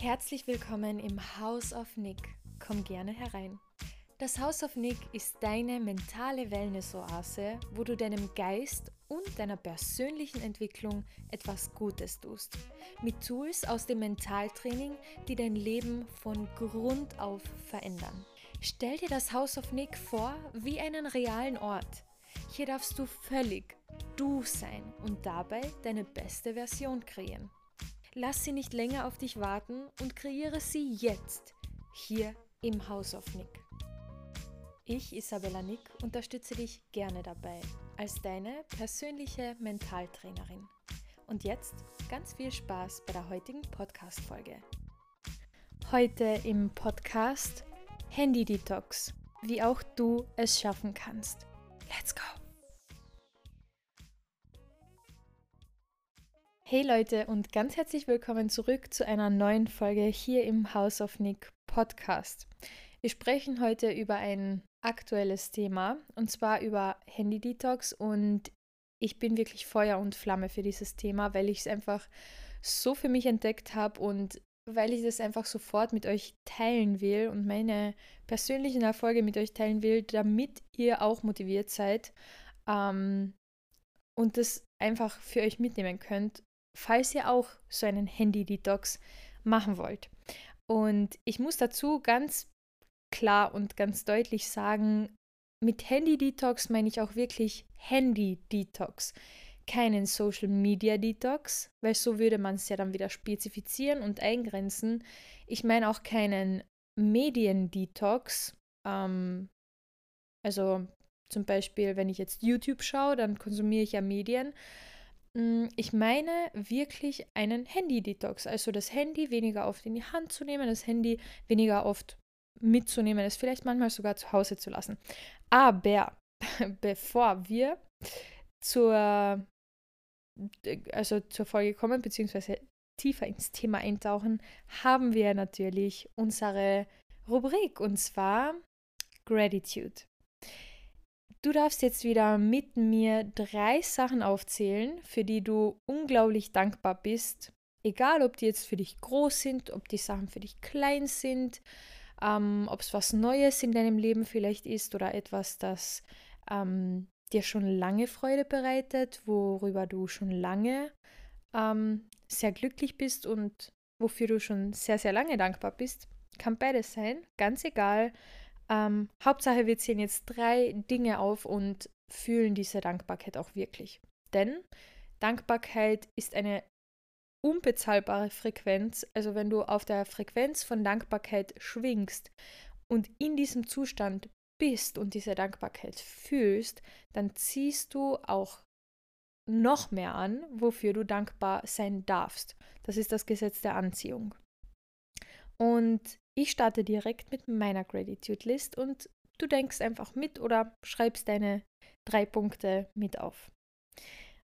Herzlich willkommen im House of Nick. Komm gerne herein. Das House of Nick ist deine mentale Wellness-Oase, wo du deinem Geist und deiner persönlichen Entwicklung etwas Gutes tust. Mit Tools aus dem Mentaltraining, die dein Leben von Grund auf verändern. Stell dir das House of Nick vor wie einen realen Ort. Hier darfst du völlig du sein und dabei deine beste Version kreieren. Lass sie nicht länger auf dich warten und kreiere sie jetzt hier im House of Nick. Ich, Isabella Nick, unterstütze dich gerne dabei als deine persönliche Mentaltrainerin. Und jetzt ganz viel Spaß bei der heutigen Podcast-Folge. Heute im Podcast Handy Detox, wie auch du es schaffen kannst. Let's go! Hey Leute und ganz herzlich willkommen zurück zu einer neuen Folge hier im House of Nick Podcast. Wir sprechen heute über ein aktuelles Thema und zwar über Handy Detox und ich bin wirklich Feuer und Flamme für dieses Thema, weil ich es einfach so für mich entdeckt habe und weil ich das einfach sofort mit euch teilen will und meine persönlichen Erfolge mit euch teilen will, damit ihr auch motiviert seid ähm, und das einfach für euch mitnehmen könnt falls ihr auch so einen Handy-Detox machen wollt. Und ich muss dazu ganz klar und ganz deutlich sagen, mit Handy-Detox meine ich auch wirklich Handy-Detox. Keinen Social Media Detox, weil so würde man es ja dann wieder spezifizieren und eingrenzen. Ich meine auch keinen Medien-Detox. Ähm, also zum Beispiel, wenn ich jetzt YouTube schaue, dann konsumiere ich ja Medien. Mm, ich meine wirklich einen Handy-Detox, also das Handy weniger oft in die Hand zu nehmen, das Handy weniger oft mitzunehmen, es vielleicht manchmal sogar zu Hause zu lassen. Aber bevor wir zur, also zur Folge kommen, beziehungsweise tiefer ins Thema eintauchen, haben wir natürlich unsere Rubrik und zwar Gratitude. Du darfst jetzt wieder mit mir drei Sachen aufzählen, für die du unglaublich dankbar bist. Egal, ob die jetzt für dich groß sind, ob die Sachen für dich klein sind, ähm, ob es was Neues in deinem Leben vielleicht ist oder etwas, das ähm, dir schon lange Freude bereitet, worüber du schon lange ähm, sehr glücklich bist und wofür du schon sehr, sehr lange dankbar bist. Kann beides sein, ganz egal, ähm, Hauptsache, wir zählen jetzt drei Dinge auf und fühlen diese Dankbarkeit auch wirklich. Denn Dankbarkeit ist eine unbezahlbare Frequenz. Also wenn du auf der Frequenz von Dankbarkeit schwingst und in diesem Zustand bist und diese Dankbarkeit fühlst, dann ziehst du auch noch mehr an, wofür du dankbar sein darfst. Das ist das Gesetz der Anziehung. Und ich starte direkt mit meiner Gratitude List und du denkst einfach mit oder schreibst deine drei Punkte mit auf.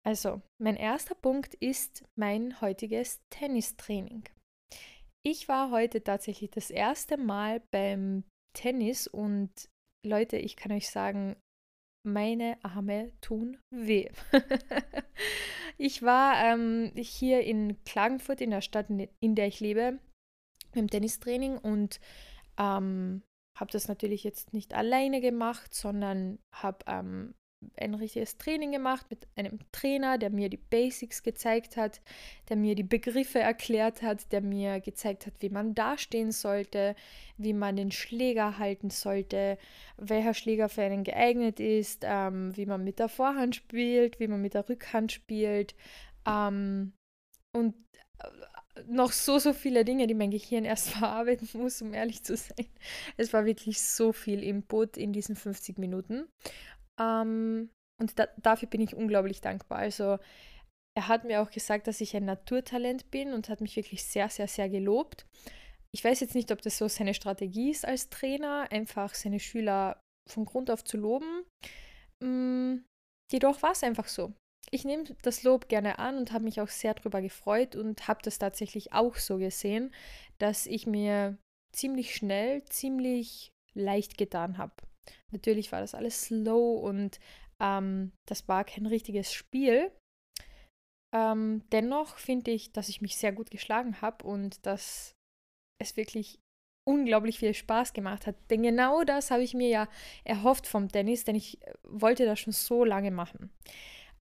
Also, mein erster Punkt ist mein heutiges Tennistraining. Ich war heute tatsächlich das erste Mal beim Tennis und Leute, ich kann euch sagen, meine Arme tun weh. ich war ähm, hier in Klagenfurt, in der Stadt, in der ich lebe, im Tennistraining und ähm, habe das natürlich jetzt nicht alleine gemacht, sondern habe ähm, ein richtiges Training gemacht mit einem Trainer, der mir die Basics gezeigt hat, der mir die Begriffe erklärt hat, der mir gezeigt hat, wie man dastehen sollte, wie man den Schläger halten sollte, welcher Schläger für einen geeignet ist, ähm, wie man mit der Vorhand spielt, wie man mit der Rückhand spielt. Ähm, und noch so, so viele Dinge, die mein Gehirn erst verarbeiten muss, um ehrlich zu sein. Es war wirklich so viel Input in diesen 50 Minuten. Ähm, und da, dafür bin ich unglaublich dankbar. Also er hat mir auch gesagt, dass ich ein Naturtalent bin und hat mich wirklich sehr, sehr, sehr gelobt. Ich weiß jetzt nicht, ob das so seine Strategie ist als Trainer, einfach seine Schüler von Grund auf zu loben. Mm, jedoch war es einfach so ich nehme das Lob gerne an und habe mich auch sehr darüber gefreut und habe das tatsächlich auch so gesehen, dass ich mir ziemlich schnell, ziemlich leicht getan habe. Natürlich war das alles slow und ähm, das war kein richtiges Spiel. Ähm, dennoch finde ich, dass ich mich sehr gut geschlagen habe und dass es wirklich unglaublich viel Spaß gemacht hat. Denn genau das habe ich mir ja erhofft vom Tennis, denn ich äh, wollte das schon so lange machen.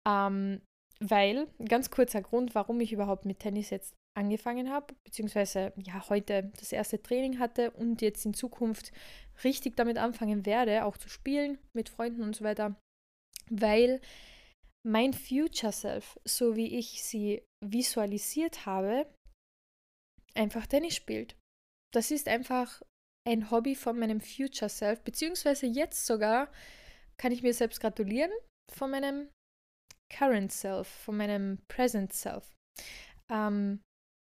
Ähm, weil, ganz kurzer Grund, warum ich überhaupt mit Tennis jetzt angefangen habe, beziehungsweise ja heute das erste Training hatte und jetzt in Zukunft richtig damit anfangen werde, auch zu spielen mit Freunden und so weiter, weil mein Future Self, so wie ich sie visualisiert habe, einfach Tennis spielt. Das ist einfach ein Hobby von meinem Future Self, beziehungsweise jetzt sogar kann ich mir selbst gratulieren von meinem Current Self, von meinem Present Self. Ähm,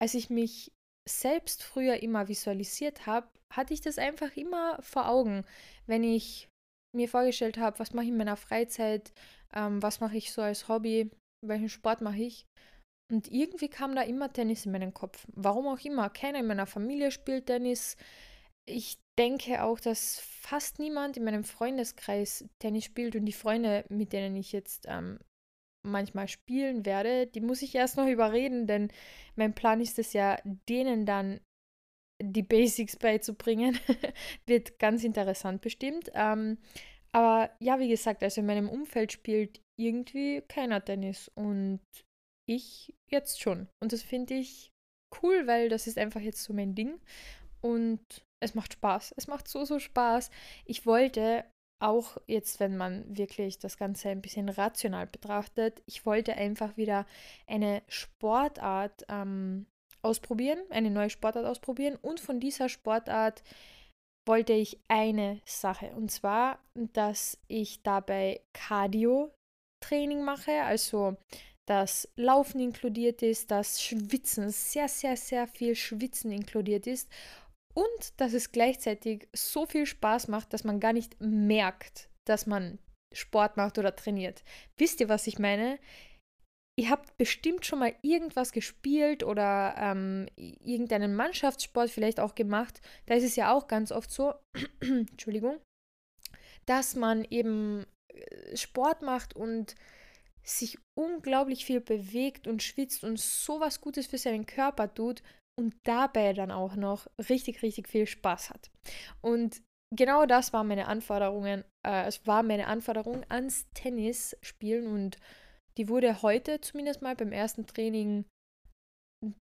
als ich mich selbst früher immer visualisiert habe, hatte ich das einfach immer vor Augen, wenn ich mir vorgestellt habe, was mache ich in meiner Freizeit, ähm, was mache ich so als Hobby, welchen Sport mache ich. Und irgendwie kam da immer Tennis in meinen Kopf. Warum auch immer. Keiner in meiner Familie spielt Tennis. Ich denke auch, dass fast niemand in meinem Freundeskreis Tennis spielt und die Freunde, mit denen ich jetzt ähm, manchmal spielen werde, die muss ich erst noch überreden, denn mein Plan ist es ja, denen dann die Basics beizubringen. Wird ganz interessant bestimmt. Ähm, aber ja, wie gesagt, also in meinem Umfeld spielt irgendwie keiner Tennis und ich jetzt schon. Und das finde ich cool, weil das ist einfach jetzt so mein Ding. Und es macht Spaß. Es macht so, so Spaß. Ich wollte auch jetzt, wenn man wirklich das Ganze ein bisschen rational betrachtet, ich wollte einfach wieder eine Sportart ähm, ausprobieren, eine neue Sportart ausprobieren und von dieser Sportart wollte ich eine Sache. Und zwar, dass ich dabei Cardio-Training mache, also dass Laufen inkludiert ist, dass Schwitzen, sehr, sehr, sehr viel Schwitzen inkludiert ist und dass es gleichzeitig so viel Spaß macht, dass man gar nicht merkt, dass man Sport macht oder trainiert. Wisst ihr, was ich meine? Ihr habt bestimmt schon mal irgendwas gespielt oder ähm, irgendeinen Mannschaftssport vielleicht auch gemacht. Da ist es ja auch ganz oft so, Entschuldigung, dass man eben äh, Sport macht und sich unglaublich viel bewegt und schwitzt und sowas Gutes für seinen Körper tut und dabei dann auch noch richtig, richtig viel Spaß hat. Und genau das waren meine Anforderungen, äh, es war meine Anforderung ans Tennis spielen und die wurde heute zumindest mal beim ersten Training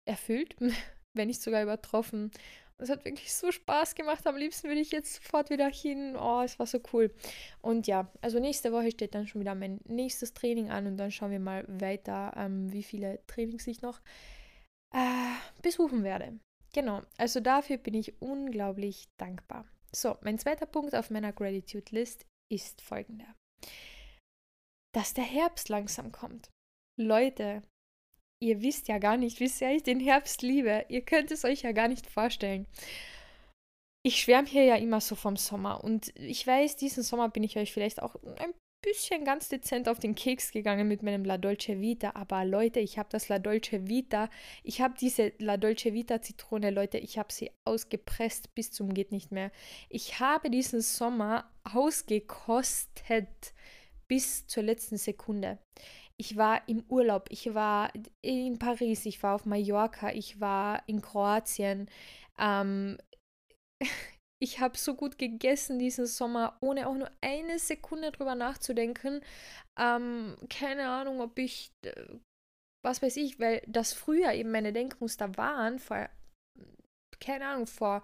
erfüllt, wenn nicht sogar übertroffen. Es hat wirklich so Spaß gemacht. Am liebsten würde ich jetzt sofort wieder hin. Oh, es war so cool. Und ja, also nächste Woche steht dann schon wieder mein nächstes Training an und dann schauen wir mal weiter, ähm, wie viele Trainings ich noch äh, besuchen werde. Genau, also dafür bin ich unglaublich dankbar. So, mein zweiter Punkt auf meiner Gratitude List ist folgender. Dass der Herbst langsam kommt. Leute, ihr wisst ja gar nicht, wie sehr ich den Herbst liebe. Ihr könnt es euch ja gar nicht vorstellen. Ich schwärme hier ja immer so vom Sommer und ich weiß, diesen Sommer bin ich euch vielleicht auch ein bisschen ganz dezent auf den Keks gegangen mit meinem La Dolce Vita, aber Leute, ich habe das La Dolce Vita, ich habe diese La Dolce Vita Zitrone, Leute, ich habe sie ausgepresst bis zum geht nicht mehr. Ich habe diesen Sommer ausgekostet bis zur letzten Sekunde. Ich war im Urlaub, ich war in Paris, ich war auf Mallorca, ich war in Kroatien. Ähm, ich habe so gut gegessen diesen Sommer, ohne auch nur eine Sekunde drüber nachzudenken. Ähm, keine Ahnung, ob ich, äh, was weiß ich, weil das früher eben meine Denkmuster waren, vor, keine Ahnung, vor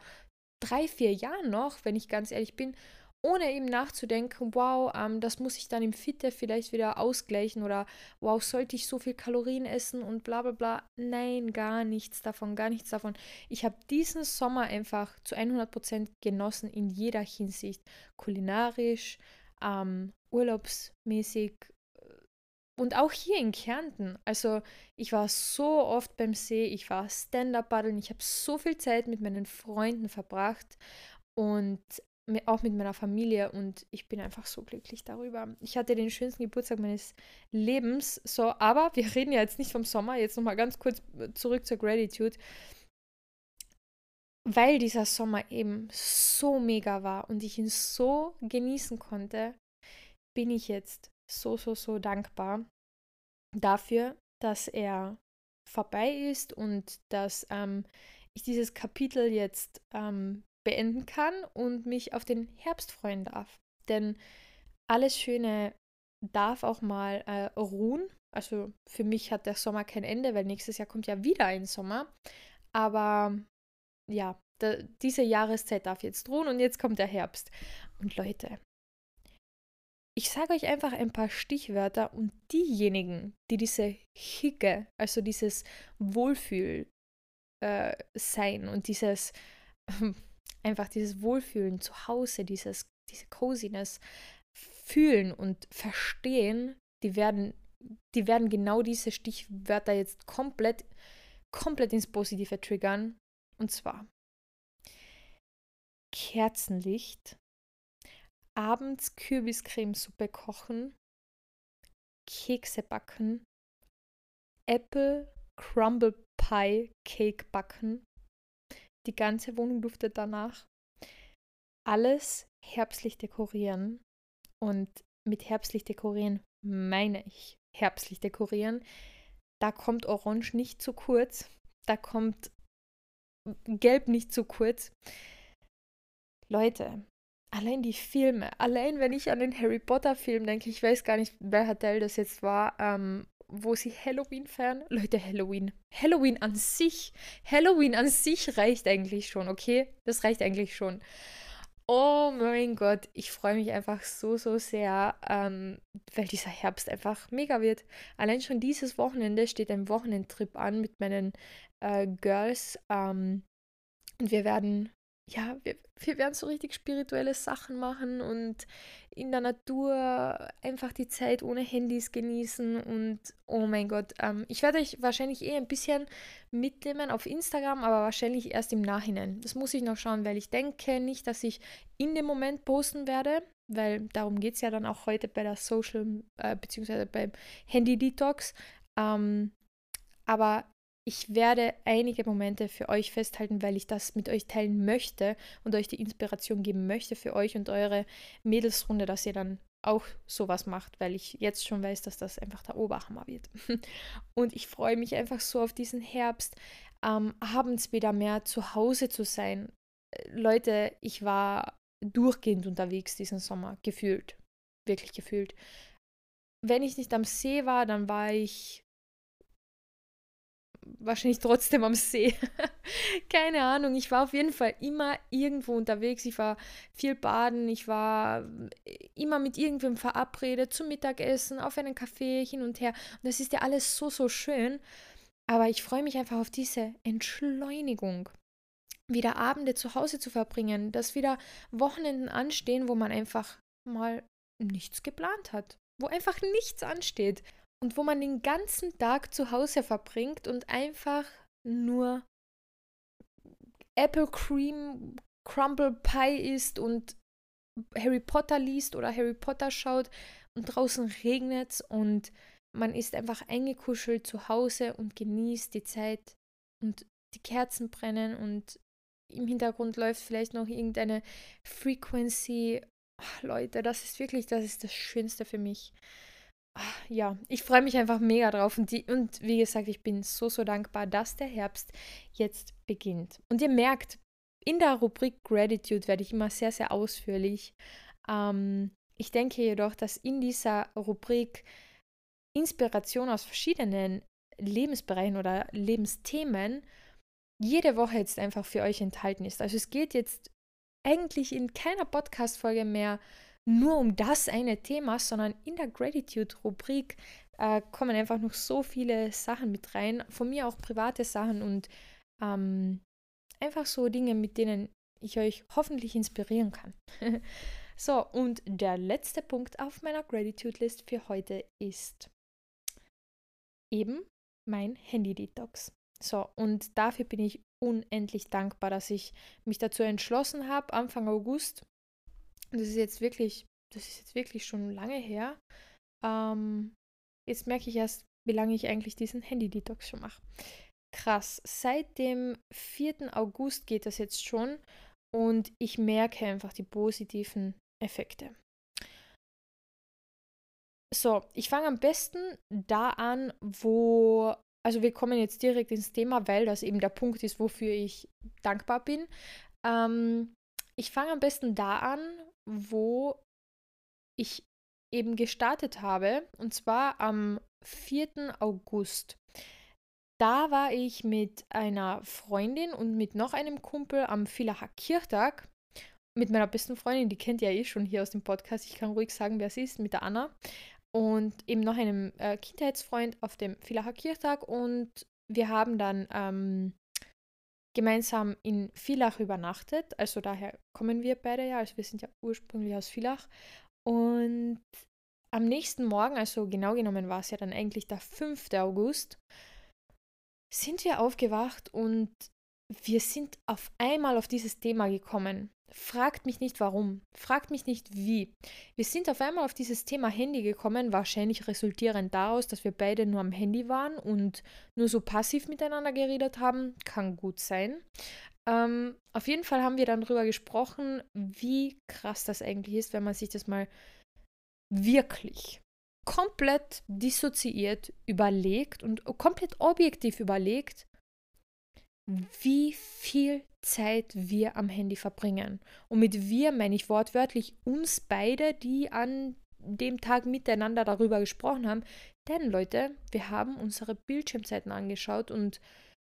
drei, vier Jahren noch, wenn ich ganz ehrlich bin ohne eben nachzudenken, wow, ähm, das muss ich dann im Fitte vielleicht wieder ausgleichen oder wow, sollte ich so viel Kalorien essen und bla bla bla. Nein, gar nichts davon, gar nichts davon. Ich habe diesen Sommer einfach zu 100% genossen in jeder Hinsicht. Kulinarisch, ähm, urlaubsmäßig äh, und auch hier in Kärnten. Also ich war so oft beim See, ich war Stand-up-Paddeln, ich habe so viel Zeit mit meinen Freunden verbracht und auch mit meiner Familie und ich bin einfach so glücklich darüber. Ich hatte den schönsten Geburtstag meines Lebens, so, aber wir reden ja jetzt nicht vom Sommer, jetzt nochmal ganz kurz zurück zur Gratitude. Weil dieser Sommer eben so mega war und ich ihn so genießen konnte, bin ich jetzt so, so, so dankbar dafür, dass er vorbei ist und dass ähm, ich dieses Kapitel jetzt ähm, beenden kann und mich auf den Herbst freuen darf. Denn alles Schöne darf auch mal äh, ruhen. Also für mich hat der Sommer kein Ende, weil nächstes Jahr kommt ja wieder ein Sommer. Aber ja, da, diese Jahreszeit darf jetzt ruhen und jetzt kommt der Herbst. Und Leute, ich sage euch einfach ein paar Stichwörter und diejenigen, die diese Hicke, also dieses Wohlfühl äh, sein und dieses einfach dieses Wohlfühlen zu Hause, dieses, diese Coziness fühlen und verstehen, die werden, die werden genau diese Stichwörter jetzt komplett, komplett ins Positive triggern. Und zwar Kerzenlicht, abends Kürbiscremesuppe kochen, Kekse backen, Apple Crumble Pie Cake backen. Die ganze Wohnung duftet danach. Alles herbstlich dekorieren. Und mit herbstlich dekorieren meine ich herbstlich dekorieren. Da kommt Orange nicht zu kurz. Da kommt Gelb nicht zu kurz. Leute, allein die Filme, allein wenn ich an den Harry Potter Film denke, ich weiß gar nicht, welcher Teil das jetzt war, ähm, wo sie Halloween feiern. Leute, Halloween. Halloween an sich. Halloween an sich reicht eigentlich schon, okay? Das reicht eigentlich schon. Oh mein Gott, ich freue mich einfach so, so sehr, ähm, weil dieser Herbst einfach mega wird. Allein schon dieses Wochenende steht ein Wochenendtrip an mit meinen äh, Girls. Ähm, und wir werden ja, wir, wir werden so richtig spirituelle Sachen machen und in der Natur einfach die Zeit ohne Handys genießen und oh mein Gott, ähm, ich werde euch wahrscheinlich eh ein bisschen mitnehmen auf Instagram, aber wahrscheinlich erst im Nachhinein. Das muss ich noch schauen, weil ich denke nicht, dass ich in dem Moment posten werde, weil darum geht es ja dann auch heute bei der Social, äh, beziehungsweise beim Handy-Detox. Ähm, aber ich werde einige Momente für euch festhalten, weil ich das mit euch teilen möchte und euch die Inspiration geben möchte für euch und eure Mädelsrunde, dass ihr dann auch sowas macht, weil ich jetzt schon weiß, dass das einfach der Oberhammer wird. Und ich freue mich einfach so auf diesen Herbst, ähm, abends wieder mehr zu Hause zu sein. Leute, ich war durchgehend unterwegs diesen Sommer, gefühlt, wirklich gefühlt. Wenn ich nicht am See war, dann war ich wahrscheinlich trotzdem am See. Keine Ahnung. Ich war auf jeden Fall immer irgendwo unterwegs. Ich war viel baden. Ich war äh, immer mit irgendwem verabredet zum Mittagessen, auf einen Café hin und her. Und das ist ja alles so, so schön. Aber ich freue mich einfach auf diese Entschleunigung. Wieder Abende zu Hause zu verbringen, dass wieder Wochenenden anstehen, wo man einfach mal nichts geplant hat. Wo einfach nichts ansteht und wo man den ganzen Tag zu Hause verbringt und einfach nur Apple Cream Crumble Pie isst und Harry Potter liest oder Harry Potter schaut und draußen regnet und man ist einfach eingekuschelt zu Hause und genießt die Zeit und die Kerzen brennen und im Hintergrund läuft vielleicht noch irgendeine Frequency. Ach, Leute, das ist wirklich, das ist das Schönste für mich ja, ich freue mich einfach mega drauf. Und, die, und wie gesagt, ich bin so, so dankbar, dass der Herbst jetzt beginnt. Und ihr merkt, in der Rubrik Gratitude werde ich immer sehr, sehr ausführlich. Ähm, ich denke jedoch, dass in dieser Rubrik Inspiration aus verschiedenen Lebensbereichen oder Lebensthemen jede Woche jetzt einfach für euch enthalten ist. Also es geht jetzt eigentlich in keiner Podcast-Folge mehr nur um das eine Thema, sondern in der Gratitude-Rubrik äh, kommen einfach noch so viele Sachen mit rein. Von mir auch private Sachen und ähm, einfach so Dinge, mit denen ich euch hoffentlich inspirieren kann. so, und der letzte Punkt auf meiner Gratitude-List für heute ist eben mein Handy-Detox. So, und dafür bin ich unendlich dankbar, dass ich mich dazu entschlossen habe, Anfang August das ist jetzt wirklich, das ist jetzt wirklich schon lange her. Ähm, jetzt merke ich erst, wie lange ich eigentlich diesen Handy-Detox schon mache. Krass. Seit dem 4. August geht das jetzt schon und ich merke einfach die positiven Effekte. So, ich fange am besten da an, wo also wir kommen jetzt direkt ins Thema, weil das eben der Punkt ist, wofür ich dankbar bin. Ähm, ich fange am besten da an, wo ich eben gestartet habe, und zwar am 4. August. Da war ich mit einer Freundin und mit noch einem Kumpel am Villacher Kirchtag. Mit meiner besten Freundin, die kennt ihr ja eh schon hier aus dem Podcast. Ich kann ruhig sagen, wer sie ist, mit der Anna und eben noch einem äh, Kindheitsfreund auf dem Villacher Kirchtag und wir haben dann ähm, gemeinsam in Villach übernachtet. Also daher kommen wir beide ja, also wir sind ja ursprünglich aus Villach. Und am nächsten Morgen, also genau genommen war es ja dann eigentlich der 5. August, sind wir aufgewacht und wir sind auf einmal auf dieses Thema gekommen. Fragt mich nicht warum, fragt mich nicht wie. Wir sind auf einmal auf dieses Thema Handy gekommen, wahrscheinlich resultierend daraus, dass wir beide nur am Handy waren und nur so passiv miteinander geredet haben. Kann gut sein. Ähm, auf jeden Fall haben wir dann darüber gesprochen, wie krass das eigentlich ist, wenn man sich das mal wirklich komplett dissoziiert überlegt und komplett objektiv überlegt, wie viel Zeit wir am Handy verbringen. Und mit wir meine ich wortwörtlich uns beide, die an dem Tag miteinander darüber gesprochen haben. Denn Leute, wir haben unsere Bildschirmzeiten angeschaut und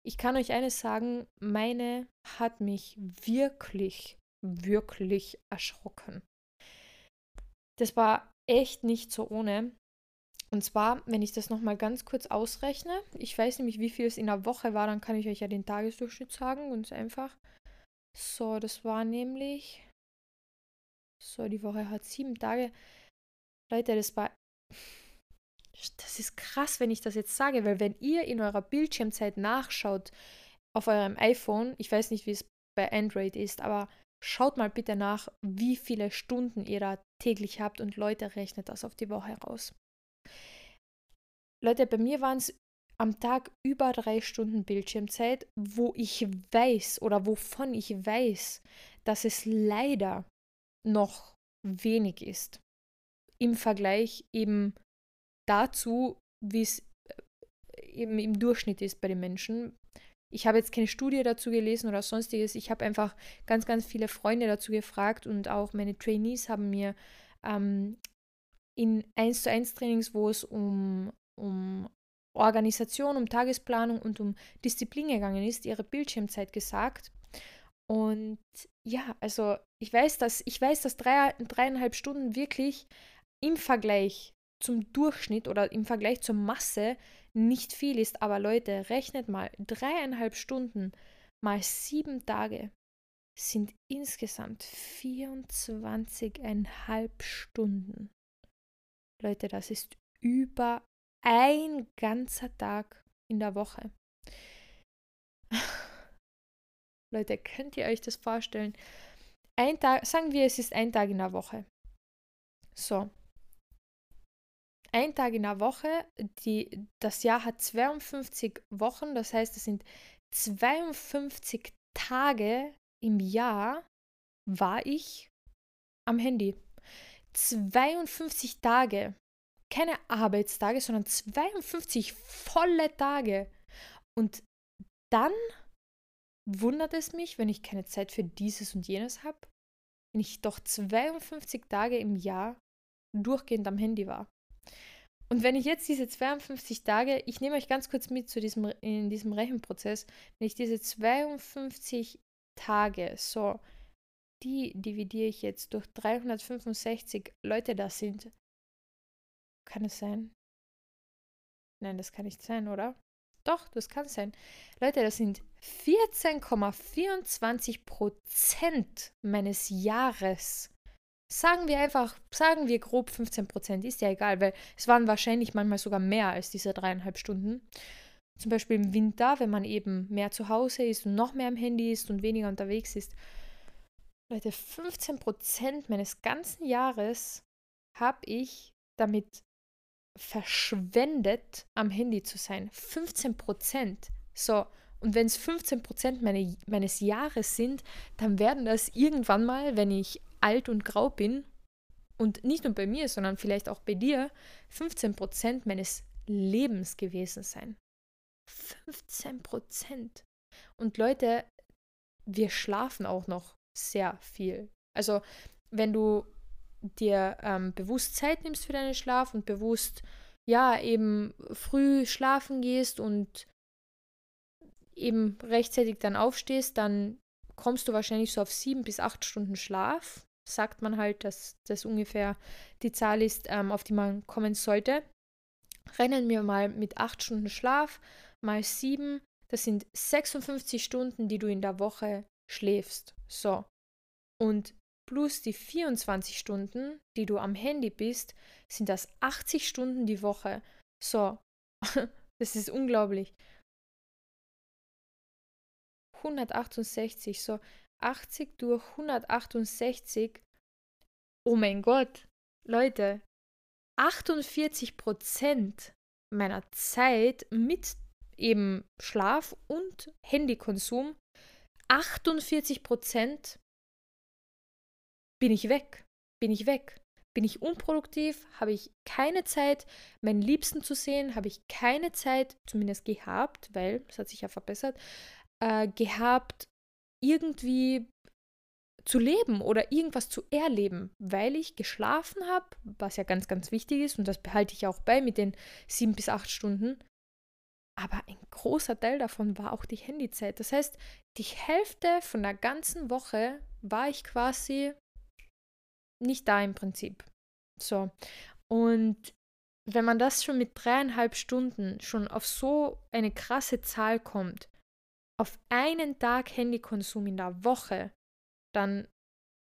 ich kann euch eines sagen, meine hat mich wirklich, wirklich erschrocken. Das war echt nicht so ohne. Und zwar, wenn ich das nochmal ganz kurz ausrechne, ich weiß nämlich, wie viel es in der Woche war, dann kann ich euch ja den Tagesdurchschnitt sagen, ganz einfach. So, das war nämlich. So, die Woche hat sieben Tage. Leute, das war. Das ist krass, wenn ich das jetzt sage, weil wenn ihr in eurer Bildschirmzeit nachschaut auf eurem iPhone, ich weiß nicht, wie es bei Android ist, aber schaut mal bitte nach, wie viele Stunden ihr da täglich habt und Leute rechnet das auf die Woche raus. Leute, bei mir waren es am Tag über drei Stunden Bildschirmzeit, wo ich weiß oder wovon ich weiß, dass es leider noch wenig ist. Im Vergleich eben dazu, wie es äh, eben im Durchschnitt ist bei den Menschen. Ich habe jetzt keine Studie dazu gelesen oder sonstiges. Ich habe einfach ganz, ganz viele Freunde dazu gefragt und auch meine Trainees haben mir ähm, in 1 zu 1 Trainings, wo es um, um Organisation, um Tagesplanung und um Disziplin gegangen ist, ihre Bildschirmzeit gesagt. Und ja, also ich weiß, dass ich weiß, dass drei, dreieinhalb Stunden wirklich im Vergleich zum Durchschnitt oder im Vergleich zur Masse nicht viel ist. Aber Leute, rechnet mal, dreieinhalb Stunden mal sieben Tage sind insgesamt 24,5 Stunden. Leute, das ist über ein ganzer Tag in der Woche. Leute, könnt ihr euch das vorstellen? Ein Tag, sagen wir, es ist ein Tag in der Woche. So. Ein Tag in der Woche, die, das Jahr hat 52 Wochen, das heißt, es sind 52 Tage im Jahr war ich am Handy. 52 Tage. Keine Arbeitstage, sondern 52 volle Tage. Und dann wundert es mich, wenn ich keine Zeit für dieses und jenes habe, wenn ich doch 52 Tage im Jahr durchgehend am Handy war. Und wenn ich jetzt diese 52 Tage, ich nehme euch ganz kurz mit zu diesem, in diesem Rechenprozess, wenn ich diese 52 Tage, so die dividiere ich jetzt durch 365 Leute da sind. Kann es sein? Nein, das kann nicht sein, oder? Doch, das kann sein. Leute, das sind 14,24 Prozent meines Jahres. Sagen wir einfach, sagen wir grob 15 Prozent, ist ja egal, weil es waren wahrscheinlich manchmal sogar mehr als diese dreieinhalb Stunden. Zum Beispiel im Winter, wenn man eben mehr zu Hause ist und noch mehr am Handy ist und weniger unterwegs ist, Leute, 15% meines ganzen Jahres habe ich damit verschwendet, am Handy zu sein. 15%. So, und wenn es 15% meine, meines Jahres sind, dann werden das irgendwann mal, wenn ich alt und grau bin, und nicht nur bei mir, sondern vielleicht auch bei dir, 15% meines Lebens gewesen sein. 15 Prozent. Und Leute, wir schlafen auch noch sehr viel. Also wenn du dir ähm, bewusst Zeit nimmst für deinen Schlaf und bewusst, ja, eben früh schlafen gehst und eben rechtzeitig dann aufstehst, dann kommst du wahrscheinlich so auf sieben bis acht Stunden Schlaf. Sagt man halt, dass das ungefähr die Zahl ist, ähm, auf die man kommen sollte. Rennen wir mal mit acht Stunden Schlaf mal sieben. Das sind 56 Stunden, die du in der Woche schläfst. So. Und plus die 24 Stunden, die du am Handy bist, sind das 80 Stunden die Woche. So, das ist unglaublich. 168, so 80 durch 168. Oh mein Gott, Leute, 48 Prozent meiner Zeit mit eben Schlaf und Handykonsum, 48 Prozent bin ich weg, bin ich weg. Bin ich unproduktiv, habe ich keine Zeit, meinen Liebsten zu sehen, habe ich keine Zeit, zumindest gehabt, weil es hat sich ja verbessert, äh, gehabt, irgendwie zu leben oder irgendwas zu erleben, weil ich geschlafen habe, was ja ganz, ganz wichtig ist und das behalte ich auch bei mit den sieben bis acht Stunden. Aber ein großer Teil davon war auch die Handyzeit. Das heißt, die Hälfte von der ganzen Woche war ich quasi nicht da im Prinzip. So. Und wenn man das schon mit dreieinhalb Stunden schon auf so eine krasse Zahl kommt, auf einen Tag Handykonsum in der Woche, dann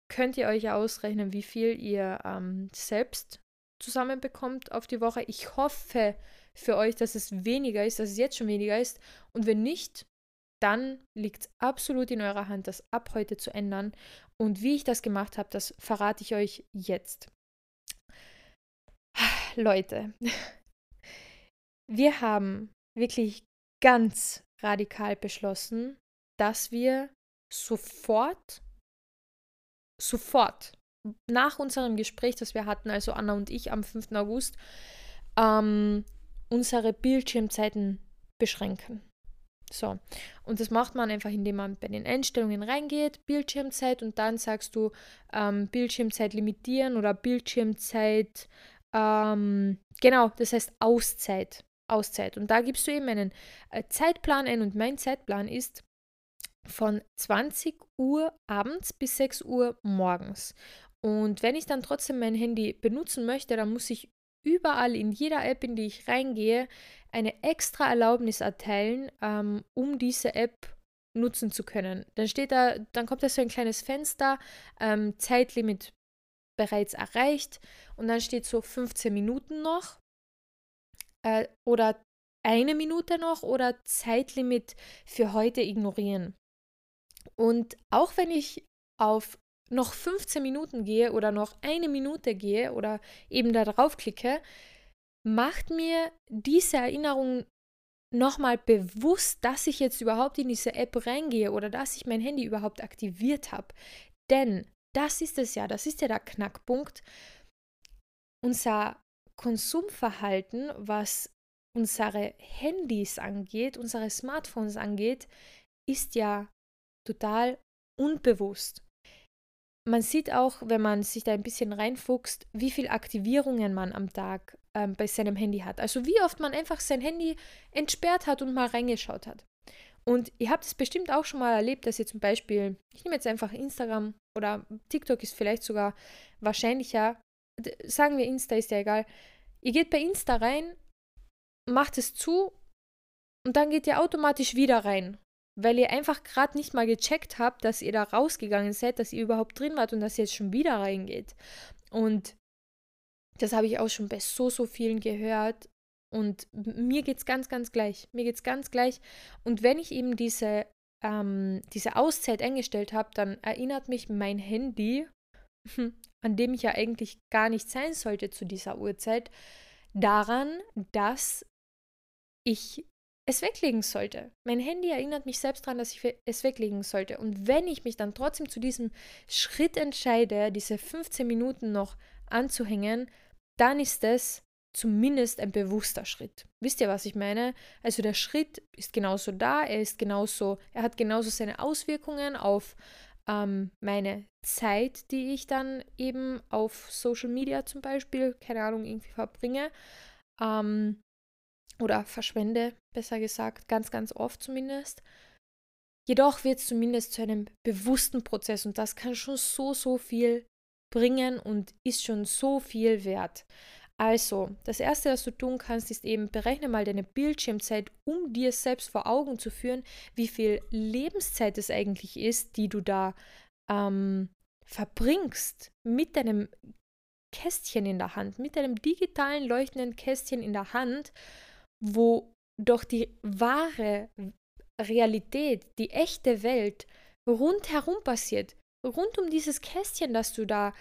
könnt ihr euch ja ausrechnen, wie viel ihr ähm, selbst zusammenbekommt auf die Woche. Ich hoffe für euch, dass es weniger ist, dass es jetzt schon weniger ist. Und wenn nicht, dann liegt es absolut in eurer Hand, das ab heute zu ändern. Und wie ich das gemacht habe, das verrate ich euch jetzt. Leute, wir haben wirklich ganz radikal beschlossen, dass wir sofort, sofort nach unserem Gespräch, das wir hatten, also Anna und ich am 5. August, ähm, unsere Bildschirmzeiten beschränken. So, und das macht man einfach, indem man bei den Einstellungen reingeht, Bildschirmzeit und dann sagst du ähm, Bildschirmzeit limitieren oder Bildschirmzeit, ähm, genau, das heißt Auszeit. Auszeit. Und da gibst du eben einen äh, Zeitplan ein und mein Zeitplan ist von 20 Uhr abends bis 6 Uhr morgens. Und wenn ich dann trotzdem mein Handy benutzen möchte, dann muss ich überall in jeder App, in die ich reingehe, eine extra Erlaubnis erteilen, ähm, um diese App nutzen zu können. Dann steht da, dann kommt da so ein kleines Fenster, ähm, Zeitlimit bereits erreicht und dann steht so 15 Minuten noch äh, oder eine Minute noch oder Zeitlimit für heute ignorieren. Und auch wenn ich auf noch 15 Minuten gehe oder noch eine Minute gehe oder eben da drauf klicke, macht mir diese Erinnerung nochmal bewusst, dass ich jetzt überhaupt in diese App reingehe oder dass ich mein Handy überhaupt aktiviert habe. Denn das ist es ja, das ist ja der Knackpunkt. Unser Konsumverhalten, was unsere Handys angeht, unsere Smartphones angeht, ist ja total unbewusst man sieht auch, wenn man sich da ein bisschen reinfuchst, wie viele Aktivierungen man am Tag ähm, bei seinem Handy hat. Also wie oft man einfach sein Handy entsperrt hat und mal reingeschaut hat. Und ihr habt es bestimmt auch schon mal erlebt, dass ihr zum Beispiel, ich nehme jetzt einfach Instagram oder TikTok ist vielleicht sogar wahrscheinlicher, sagen wir Insta ist ja egal. Ihr geht bei Insta rein, macht es zu und dann geht ihr automatisch wieder rein weil ihr einfach gerade nicht mal gecheckt habt, dass ihr da rausgegangen seid, dass ihr überhaupt drin wart und dass ihr jetzt schon wieder reingeht. Und das habe ich auch schon bei so, so vielen gehört. Und mir geht es ganz, ganz gleich. Mir geht es ganz gleich. Und wenn ich eben diese, ähm, diese Auszeit eingestellt habe, dann erinnert mich mein Handy, an dem ich ja eigentlich gar nicht sein sollte zu dieser Uhrzeit, daran, dass ich es weglegen sollte. Mein Handy erinnert mich selbst daran, dass ich es weglegen sollte. Und wenn ich mich dann trotzdem zu diesem Schritt entscheide, diese 15 Minuten noch anzuhängen, dann ist es zumindest ein bewusster Schritt. Wisst ihr, was ich meine? Also der Schritt ist genauso da, er ist genauso, er hat genauso seine Auswirkungen auf ähm, meine Zeit, die ich dann eben auf Social Media zum Beispiel, keine Ahnung, irgendwie verbringe. Ähm, oder verschwende, besser gesagt, ganz, ganz oft zumindest. Jedoch wird es zumindest zu einem bewussten Prozess und das kann schon so, so viel bringen und ist schon so viel wert. Also, das Erste, was du tun kannst, ist eben, berechne mal deine Bildschirmzeit, um dir selbst vor Augen zu führen, wie viel Lebenszeit es eigentlich ist, die du da ähm, verbringst mit deinem Kästchen in der Hand, mit deinem digitalen leuchtenden Kästchen in der Hand, wo doch die wahre Realität, die echte Welt rundherum passiert, rund um dieses Kästchen, das du da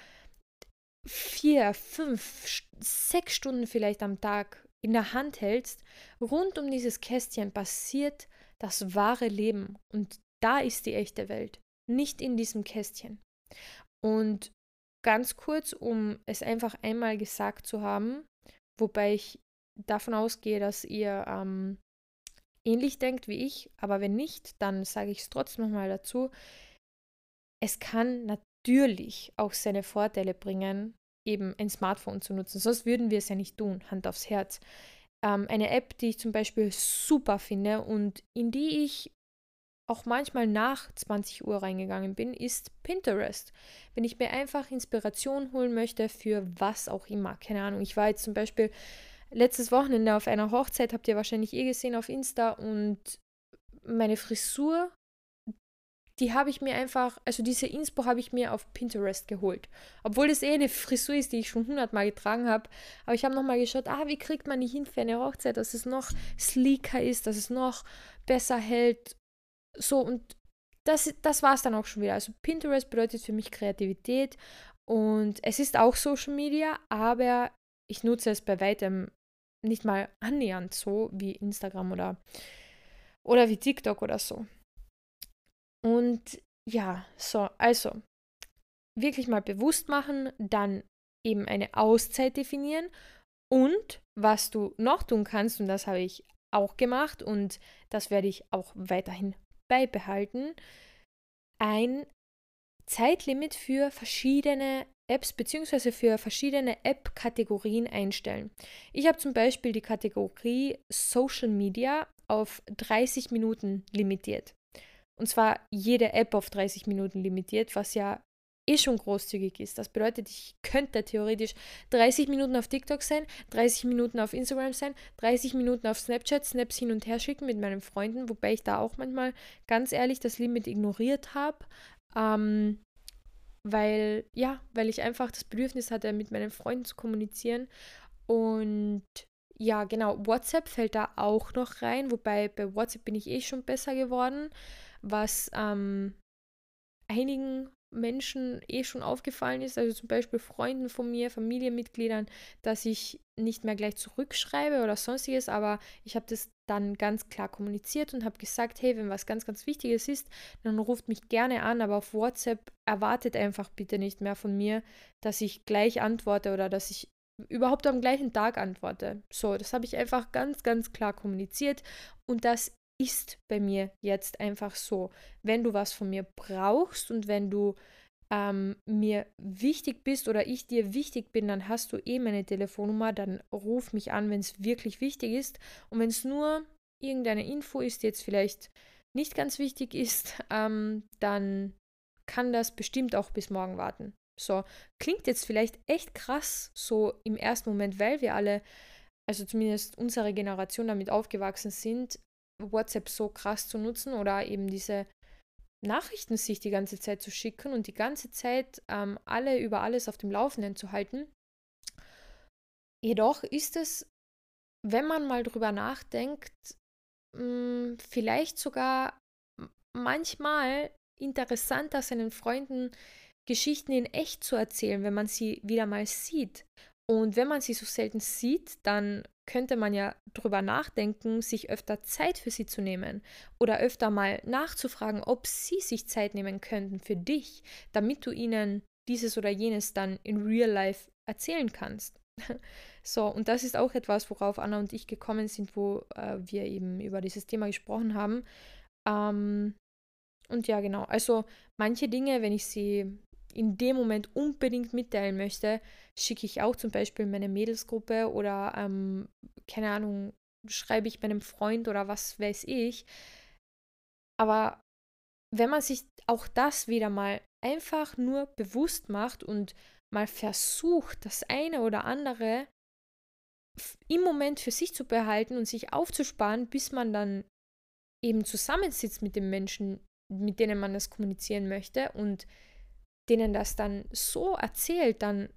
vier, fünf, sechs Stunden vielleicht am Tag in der Hand hältst, rund um dieses Kästchen passiert das wahre Leben und da ist die echte Welt, nicht in diesem Kästchen. Und ganz kurz, um es einfach einmal gesagt zu haben, wobei ich davon ausgehe, dass ihr ähm, ähnlich denkt wie ich, aber wenn nicht, dann sage ich es trotzdem nochmal dazu. Es kann natürlich auch seine Vorteile bringen, eben ein Smartphone zu nutzen. Sonst würden wir es ja nicht tun, Hand aufs Herz. Ähm, eine App, die ich zum Beispiel super finde und in die ich auch manchmal nach 20 Uhr reingegangen bin, ist Pinterest. Wenn ich mir einfach Inspiration holen möchte für was auch immer. Keine Ahnung, ich war jetzt zum Beispiel letztes Wochenende auf einer Hochzeit, habt ihr wahrscheinlich eh gesehen auf Insta und meine Frisur die habe ich mir einfach, also diese Inspo habe ich mir auf Pinterest geholt. Obwohl das eh eine Frisur ist, die ich schon hundertmal getragen habe. Aber ich habe nochmal geschaut, ah, wie kriegt man die hin für eine Hochzeit, dass es noch sleeker ist, dass es noch besser hält. So, und das, das war es dann auch schon wieder. Also Pinterest bedeutet für mich Kreativität und es ist auch Social Media, aber ich nutze es bei weitem nicht mal annähernd so wie Instagram oder, oder wie TikTok oder so. Und ja, so, also wirklich mal bewusst machen, dann eben eine Auszeit definieren und was du noch tun kannst, und das habe ich auch gemacht und das werde ich auch weiterhin beibehalten, ein Zeitlimit für verschiedene Apps bzw. für verschiedene App-Kategorien einstellen. Ich habe zum Beispiel die Kategorie Social Media auf 30 Minuten limitiert. Und zwar jede App auf 30 Minuten limitiert, was ja eh schon großzügig ist. Das bedeutet, ich könnte theoretisch 30 Minuten auf TikTok sein, 30 Minuten auf Instagram sein, 30 Minuten auf Snapchat, Snaps hin und her schicken mit meinen Freunden, wobei ich da auch manchmal ganz ehrlich das Limit ignoriert habe. Ähm, weil, ja, weil ich einfach das Bedürfnis hatte, mit meinen Freunden zu kommunizieren. Und ja, genau, WhatsApp fällt da auch noch rein, wobei bei WhatsApp bin ich eh schon besser geworden was ähm, einigen Menschen eh schon aufgefallen ist, also zum Beispiel Freunden von mir, Familienmitgliedern, dass ich nicht mehr gleich zurückschreibe oder sonstiges, aber ich habe das dann ganz klar kommuniziert und habe gesagt, hey, wenn was ganz, ganz Wichtiges ist, dann ruft mich gerne an, aber auf WhatsApp erwartet einfach bitte nicht mehr von mir, dass ich gleich antworte oder dass ich überhaupt am gleichen Tag antworte. So, das habe ich einfach ganz, ganz klar kommuniziert und das ist bei mir jetzt einfach so. Wenn du was von mir brauchst und wenn du ähm, mir wichtig bist oder ich dir wichtig bin, dann hast du eh meine Telefonnummer, dann ruf mich an, wenn es wirklich wichtig ist. Und wenn es nur irgendeine Info ist, die jetzt vielleicht nicht ganz wichtig ist, ähm, dann kann das bestimmt auch bis morgen warten. So, klingt jetzt vielleicht echt krass, so im ersten Moment, weil wir alle, also zumindest unsere Generation damit aufgewachsen sind, WhatsApp so krass zu nutzen oder eben diese Nachrichten sich die ganze Zeit zu schicken und die ganze Zeit ähm, alle über alles auf dem Laufenden zu halten. Jedoch ist es, wenn man mal drüber nachdenkt, mh, hm, vielleicht sogar manchmal interessanter seinen Freunden Geschichten in echt zu erzählen, wenn man sie wieder mal sieht. Und wenn man sie so selten sieht, dann könnte man ja drüber nachdenken, sich öfter Zeit für sie zu nehmen oder öfter mal nachzufragen, ob sie sich Zeit nehmen könnten für dich, damit du ihnen dieses oder jenes dann in real life erzählen kannst. so, und das ist auch etwas, worauf Anna und ich gekommen sind, wo äh, wir eben über dieses Thema gesprochen haben. Ähm, und ja, genau. Also manche Dinge, wenn ich sie in dem Moment unbedingt mitteilen möchte, schicke ich auch zum Beispiel meine Mädelsgruppe oder, ähm, keine Ahnung, schreibe ich meinem Freund oder was weiß ich. Aber wenn man sich auch das wieder mal einfach nur bewusst macht und mal versucht, das eine oder andere im Moment für sich zu behalten und sich aufzusparen, bis man dann eben zusammensitzt mit den Menschen, mit denen man das kommunizieren möchte und denen das dann so erzählt, dann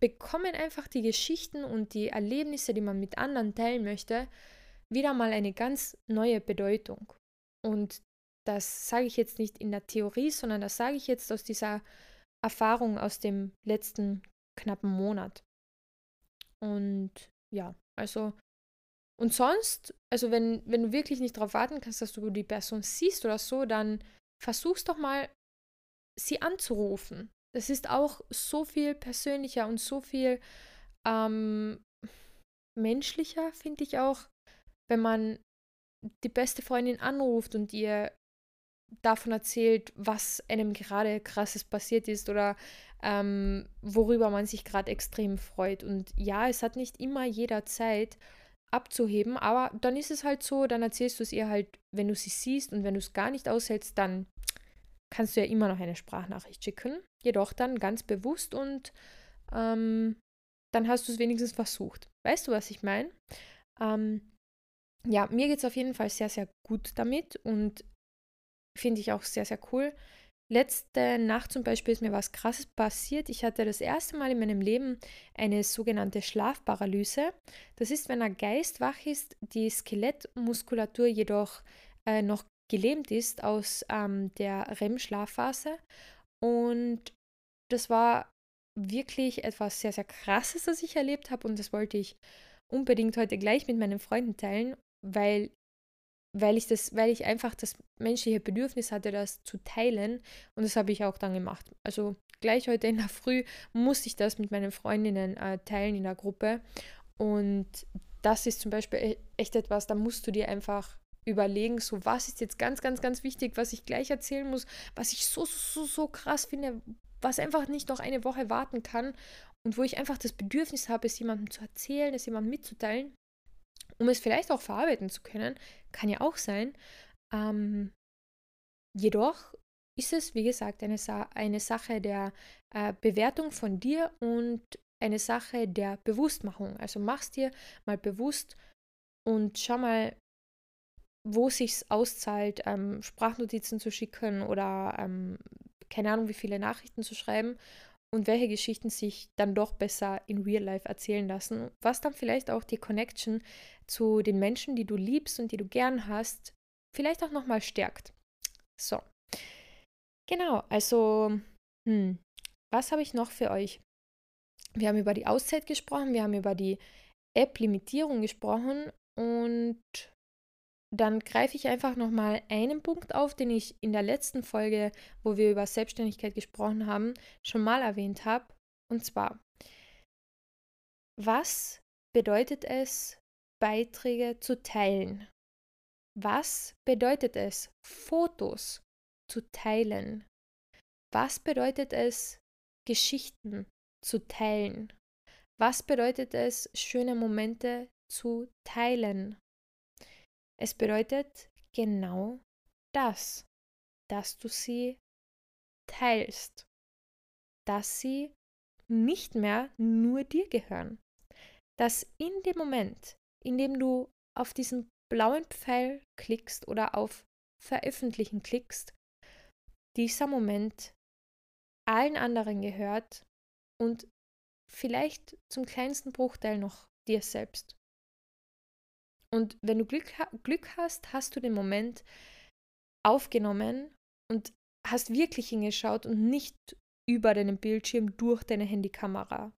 bekommen einfach die Geschichten und die Erlebnisse, die man mit anderen teilen möchte, wieder mal eine ganz neue Bedeutung. Und das sage ich jetzt nicht in der Theorie, sondern das sage ich jetzt aus dieser Erfahrung aus dem letzten knappen Monat. Und ja, also und sonst, also wenn, wenn du wirklich nicht darauf warten kannst, dass du die Person siehst oder so, dann versuch's doch mal, sie anzurufen. Das ist auch so viel persönlicher und so viel ähm, menschlicher, finde ich auch, wenn man die beste Freundin anruft und ihr davon erzählt, was einem gerade krasses passiert ist oder ähm, worüber man sich gerade extrem freut. Und ja, es hat nicht immer jeder Zeit abzuheben, aber dann ist es halt so, dann erzählst du es ihr halt, wenn du sie siehst und wenn du es gar nicht aushältst, dann kannst du ja immer noch eine Sprachnachricht schicken. Jedoch dann ganz bewusst und ähm, dann hast du es wenigstens versucht. Weißt du, was ich meine? Ähm, ja, mir geht es auf jeden Fall sehr, sehr gut damit und finde ich auch sehr, sehr cool. Letzte Nacht zum Beispiel ist mir was Krasses passiert. Ich hatte das erste Mal in meinem Leben eine sogenannte Schlafparalyse. Das ist, wenn ein Geist wach ist, die Skelettmuskulatur jedoch äh, noch gelähmt ist aus ähm, der REM-Schlafphase. Und das war wirklich etwas sehr, sehr Krasses, das ich erlebt habe. Und das wollte ich unbedingt heute gleich mit meinen Freunden teilen, weil weil ich das, weil ich einfach das menschliche Bedürfnis hatte, das zu teilen. Und das habe ich auch dann gemacht. Also gleich heute in der Früh musste ich das mit meinen Freundinnen äh, teilen in der Gruppe. Und das ist zum Beispiel e-, echt etwas, da musst du dir einfach überlegen, so was ist jetzt ganz, ganz, ganz wichtig, was ich gleich erzählen muss, was ich so, so, so krass finde, was einfach nicht noch eine Woche warten kann und wo ich einfach das Bedürfnis habe, es jemandem zu erzählen, es jemandem mitzuteilen um es vielleicht auch verarbeiten zu können, kann ja auch sein. Ähm, jedoch ist es, wie gesagt, eine, Sa eine Sache der äh, Bewertung von dir und eine Sache der Bewusstmachung. Also mach's dir mal bewusst und schau mal, wo sich's auszahlt, ähm, Sprachnotizen zu schicken oder ähm, keine Ahnung, wie viele Nachrichten zu schreiben und welche Geschichten sich dann doch besser in Real Life erzählen lassen, was dann vielleicht auch die Connection zu den Menschen, die du liebst und die du gern hast, vielleicht auch nochmal stärkt. So. Genau, also, hm, was habe ich noch für euch? Wir haben über die Auszeit gesprochen, wir haben über die App-Limitierung gesprochen und dann greife ich einfach nochmal einen Punkt auf, den ich in der letzten Folge, wo wir über Selbstständigkeit gesprochen haben, schon mal erwähnt habe. Und zwar, was bedeutet es, Beiträge zu teilen? Was bedeutet es, Fotos zu teilen? Was bedeutet es, Geschichten zu teilen? Was bedeutet es, schöne Momente zu teilen? Es bedeutet genau das, dass du sie teilst, dass sie nicht mehr nur dir gehören, dass in dem Moment, in dem du auf diesen blauen Pfeil klickst oder auf Veröffentlichen klickst, dieser Moment allen anderen gehört und vielleicht zum kleinsten Bruchteil noch dir selbst. Und wenn du Glück, Glück hast, hast du den Moment aufgenommen und hast wirklich hingeschaut und nicht über deinen Bildschirm durch deine Handykamera,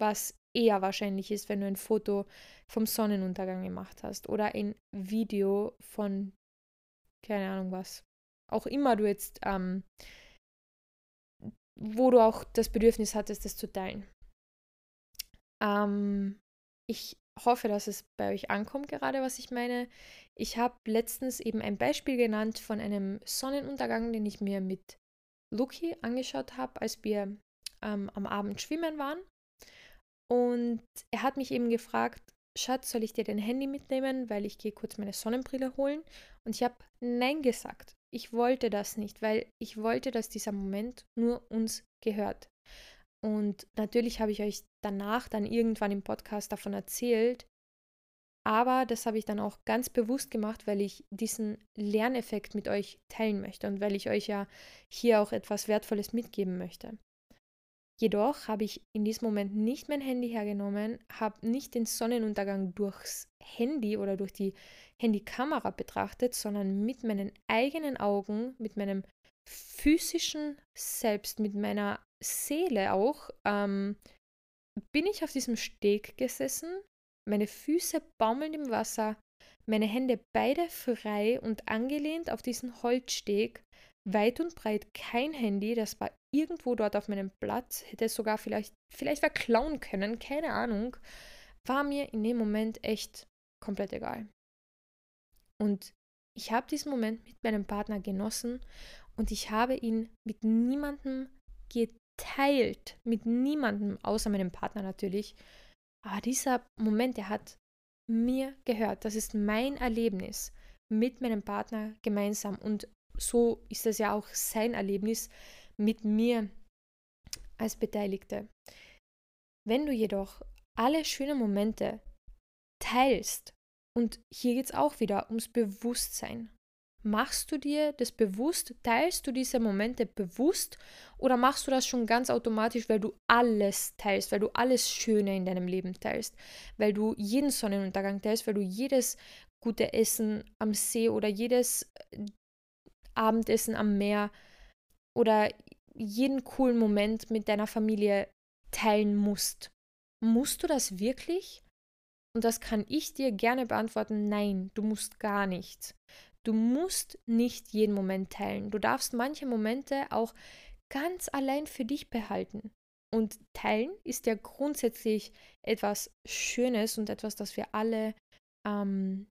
was eher wahrscheinlich ist, wenn du ein Foto vom Sonnenuntergang gemacht hast oder ein Video von, keine Ahnung was, auch immer du jetzt, ähm, wo du auch das Bedürfnis hattest, das zu teilen. Ähm, ich hoffe, dass es bei euch ankommt, gerade was ich meine. Ich habe letztens eben ein Beispiel genannt von einem Sonnenuntergang, den ich mir mit Luki angeschaut habe, als wir ähm, am Abend schwimmen waren. Und er hat mich eben gefragt, Schatz, soll ich dir dein Handy mitnehmen, weil ich gehe kurz meine Sonnenbrille holen? Und ich habe Nein gesagt. Ich wollte das nicht, weil ich wollte, dass dieser Moment nur uns gehört. Und natürlich habe ich euch danach dann irgendwann im Podcast davon erzählt, aber das habe ich dann auch ganz bewusst gemacht, weil ich diesen Lerneffekt mit euch teilen möchte und weil ich euch ja hier auch etwas Wertvolles mitgeben möchte. Jedoch habe ich in diesem Moment nicht mein Handy hergenommen, habe nicht den Sonnenuntergang durchs Handy oder durch die Handykamera betrachtet, sondern mit meinen eigenen Augen, mit meinem physischen Selbst, mit meiner Seele auch, ähm, bin ich auf diesem Steg gesessen, meine Füße baumeln im Wasser, meine Hände beide frei und angelehnt auf diesen Holzsteg, weit und breit kein Handy, das war irgendwo dort auf meinem Platz, hätte sogar vielleicht, vielleicht klauen können, keine Ahnung, war mir in dem Moment echt komplett egal. Und ich habe diesen Moment mit meinem Partner genossen und ich habe ihn mit niemandem geteilt, mit niemandem, außer meinem Partner natürlich. Aber dieser Moment, der hat mir gehört. Das ist mein Erlebnis mit meinem Partner gemeinsam. Und so ist es ja auch sein Erlebnis mit mir als Beteiligte. Wenn du jedoch alle schönen Momente teilst, und hier geht es auch wieder ums Bewusstsein. Machst du dir das bewusst? Teilst du diese Momente bewusst oder machst du das schon ganz automatisch, weil du alles teilst, weil du alles Schöne in deinem Leben teilst, weil du jeden Sonnenuntergang teilst, weil du jedes gute Essen am See oder jedes Abendessen am Meer oder jeden coolen Moment mit deiner Familie teilen musst. Musst du das wirklich? Und das kann ich dir gerne beantworten. Nein, du musst gar nichts. Du musst nicht jeden Moment teilen. Du darfst manche Momente auch ganz allein für dich behalten. Und teilen ist ja grundsätzlich etwas Schönes und etwas, das wir alle ähm,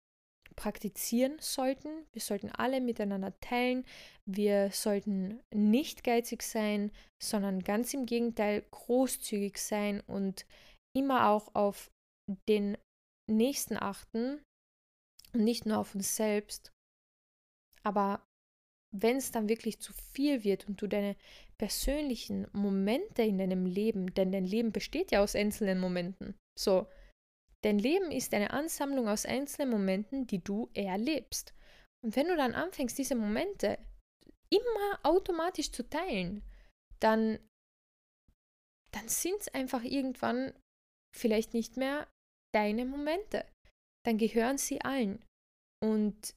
praktizieren sollten. Wir sollten alle miteinander teilen. Wir sollten nicht geizig sein, sondern ganz im Gegenteil großzügig sein und immer auch auf den Nächsten achten und nicht nur auf uns selbst. Aber wenn es dann wirklich zu viel wird und du deine persönlichen Momente in deinem Leben, denn dein Leben besteht ja aus einzelnen Momenten, so, Dein Leben ist eine Ansammlung aus einzelnen Momenten, die du erlebst. Und wenn du dann anfängst, diese Momente immer automatisch zu teilen, dann, dann sind es einfach irgendwann vielleicht nicht mehr deine Momente. Dann gehören sie allen. Und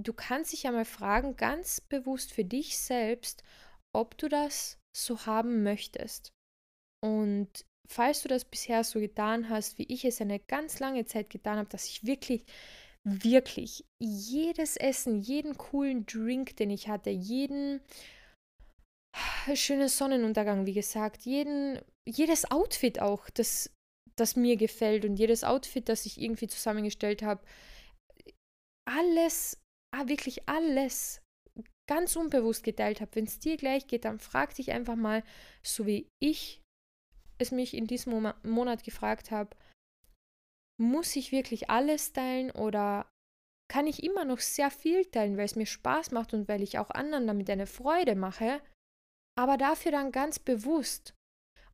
du kannst dich ja mal fragen, ganz bewusst für dich selbst, ob du das so haben möchtest. Und falls du das bisher so getan hast, wie ich es eine ganz lange Zeit getan habe, dass ich wirklich, wirklich jedes Essen, jeden coolen Drink, den ich hatte, jeden schönen Sonnenuntergang, wie gesagt, jeden, jedes Outfit auch, das, das mir gefällt und jedes Outfit, das ich irgendwie zusammengestellt habe, alles, ah, wirklich alles ganz unbewusst geteilt habe. Wenn es dir gleich geht, dann frag dich einfach mal, so wie ich es mich in diesem Monat gefragt habe, muss ich wirklich alles teilen oder kann ich immer noch sehr viel teilen, weil es mir Spaß macht und weil ich auch anderen damit eine Freude mache, aber dafür dann ganz bewusst.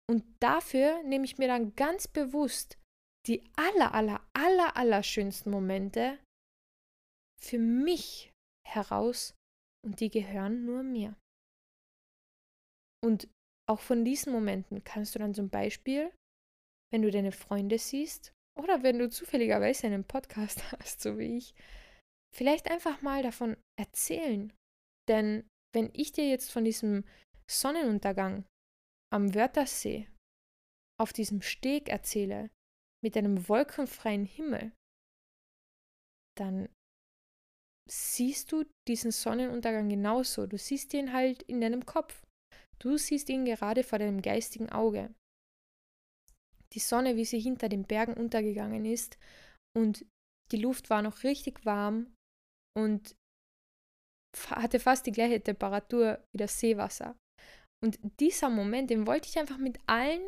Und dafür nehme ich mir dann ganz bewusst die aller, aller, aller, aller schönsten Momente für mich heraus und die gehören nur mir. Und auch von diesen Momenten kannst du dann zum Beispiel, wenn du deine Freunde siehst oder wenn du zufälligerweise einen Podcast hast, so wie ich, vielleicht einfach mal davon erzählen. Denn wenn ich dir jetzt von diesem Sonnenuntergang am Wörthersee auf diesem Steg erzähle, mit einem wolkenfreien Himmel, dann siehst du diesen Sonnenuntergang genauso. Du siehst ihn halt in deinem Kopf. Du siehst ihn gerade vor deinem geistigen Auge. die Sonne, wie sie hinter den Bergen untergegangen ist und die Luft war noch richtig warm und hatte fast die gleiche Temperatur wie das Seewasser. Und dieser Moment, den wollte ich einfach mit allen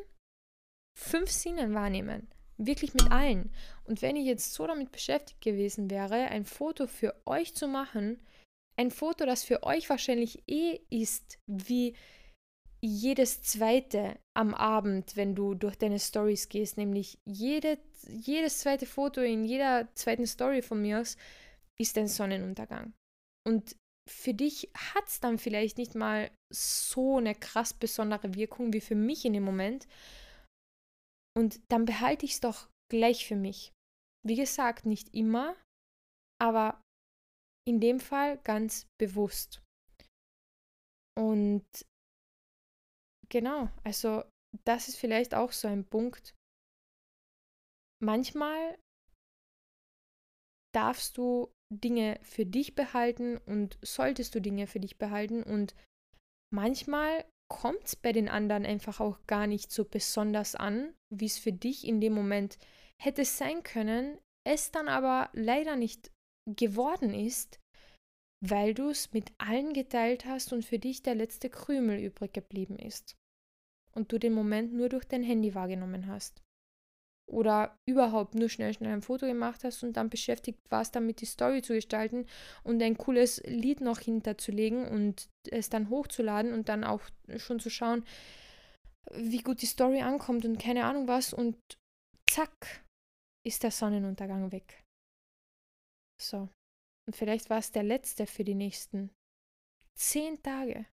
fünf Sinnen wahrnehmen. Wirklich mit allen. Und wenn ich jetzt so damit beschäftigt gewesen wäre, ein Foto für euch zu machen, ein Foto, das für euch wahrscheinlich eh ist, wie jedes zweite am Abend, wenn du durch deine Stories gehst, nämlich jede, jedes zweite Foto in jeder zweiten Story von mir aus ist ein Sonnenuntergang. Und für dich hat es dann vielleicht nicht mal so eine krass besondere Wirkung wie für mich in dem Moment. Und dann behalte ich es doch gleich für mich. Wie gesagt, nicht immer, aber in dem Fall ganz bewusst. Und genau, also das ist vielleicht auch so ein Punkt. Manchmal darfst du Dinge für dich behalten und solltest du Dinge für dich behalten und manchmal kommt es bei den anderen einfach auch gar nicht so besonders an, wie es für dich in dem Moment hätte sein können, es dann aber leider nicht geworden ist, weil du es mit allen geteilt hast und für dich der letzte Krümel übrig geblieben ist und du den Moment nur durch dein Handy wahrgenommen hast oder überhaupt nur schnell schnell ein Foto gemacht hast und dann beschäftigt warst, damit die Story zu gestalten und ein cooles Lied noch hinterzulegen und es dann hochzuladen und dann auch schon zu schauen, wie gut die Story ankommt und keine Ahnung was und zack ist der Sonnenuntergang weg. So. Und vielleicht war es der letzte für die nächsten zehn Tage.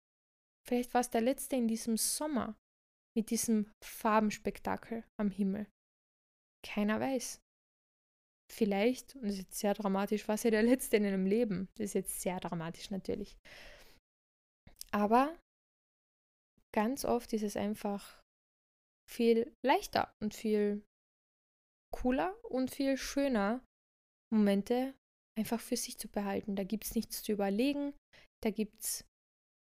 Vielleicht war es der letzte in diesem Sommer mit diesem Farbenspektakel am Himmel. Keiner weiß. Vielleicht, und das ist jetzt sehr dramatisch, war es ja der letzte in einem Leben. Das ist jetzt sehr dramatisch natürlich. Aber ganz oft ist es einfach viel leichter und viel cooler und viel schöner, Momente einfach für sich zu behalten. Da gibt es nichts zu überlegen, da gibt es